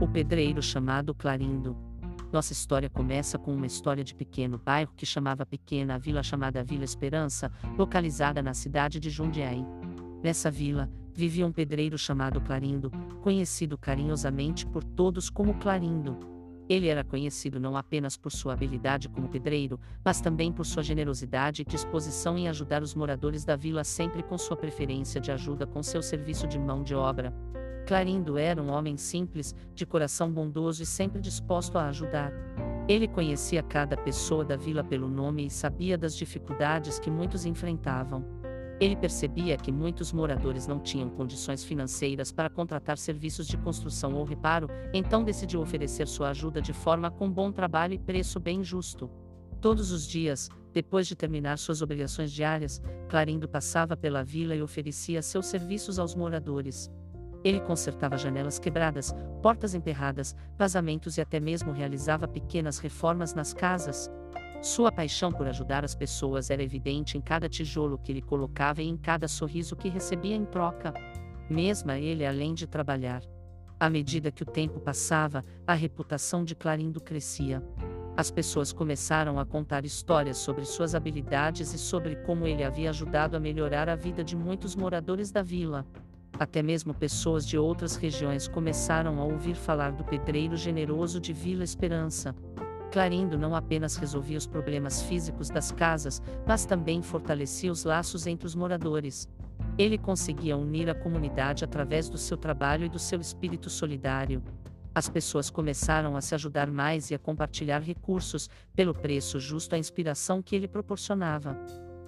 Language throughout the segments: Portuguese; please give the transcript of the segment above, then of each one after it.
O pedreiro chamado Clarindo. Nossa história começa com uma história de pequeno bairro que chamava Pequena, a vila chamada Vila Esperança, localizada na cidade de Jundiaí. Nessa vila, vivia um pedreiro chamado Clarindo, conhecido carinhosamente por todos como Clarindo. Ele era conhecido não apenas por sua habilidade como pedreiro, mas também por sua generosidade e disposição em ajudar os moradores da vila sempre com sua preferência de ajuda com seu serviço de mão de obra. Clarindo era um homem simples, de coração bondoso e sempre disposto a ajudar. Ele conhecia cada pessoa da vila pelo nome e sabia das dificuldades que muitos enfrentavam. Ele percebia que muitos moradores não tinham condições financeiras para contratar serviços de construção ou reparo, então decidiu oferecer sua ajuda de forma com bom trabalho e preço bem justo. Todos os dias, depois de terminar suas obrigações diárias, Clarindo passava pela vila e oferecia seus serviços aos moradores. Ele consertava janelas quebradas, portas emperradas, vazamentos e até mesmo realizava pequenas reformas nas casas. Sua paixão por ajudar as pessoas era evidente em cada tijolo que ele colocava e em cada sorriso que recebia em troca. Mesmo ele além de trabalhar. À medida que o tempo passava, a reputação de Clarindo crescia. As pessoas começaram a contar histórias sobre suas habilidades e sobre como ele havia ajudado a melhorar a vida de muitos moradores da vila. Até mesmo pessoas de outras regiões começaram a ouvir falar do pedreiro generoso de Vila Esperança. Clarindo não apenas resolvia os problemas físicos das casas, mas também fortalecia os laços entre os moradores. Ele conseguia unir a comunidade através do seu trabalho e do seu espírito solidário. As pessoas começaram a se ajudar mais e a compartilhar recursos, pelo preço justo à inspiração que ele proporcionava.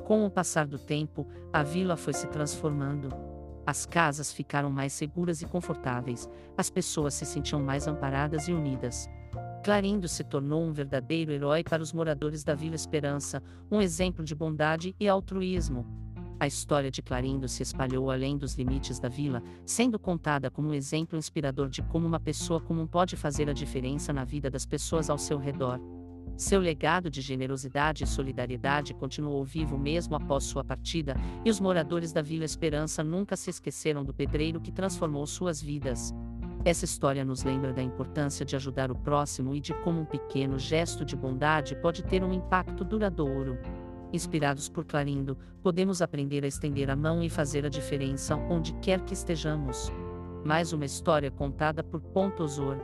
Com o passar do tempo, a vila foi se transformando. As casas ficaram mais seguras e confortáveis, as pessoas se sentiam mais amparadas e unidas. Clarindo se tornou um verdadeiro herói para os moradores da Vila Esperança, um exemplo de bondade e altruísmo. A história de Clarindo se espalhou além dos limites da vila, sendo contada como um exemplo inspirador de como uma pessoa comum pode fazer a diferença na vida das pessoas ao seu redor. Seu legado de generosidade e solidariedade continuou vivo mesmo após sua partida, e os moradores da Vila Esperança nunca se esqueceram do pedreiro que transformou suas vidas. Essa história nos lembra da importância de ajudar o próximo e de como um pequeno gesto de bondade pode ter um impacto duradouro. Inspirados por Clarindo, podemos aprender a estender a mão e fazer a diferença onde quer que estejamos. Mais uma história contada por Pontosor.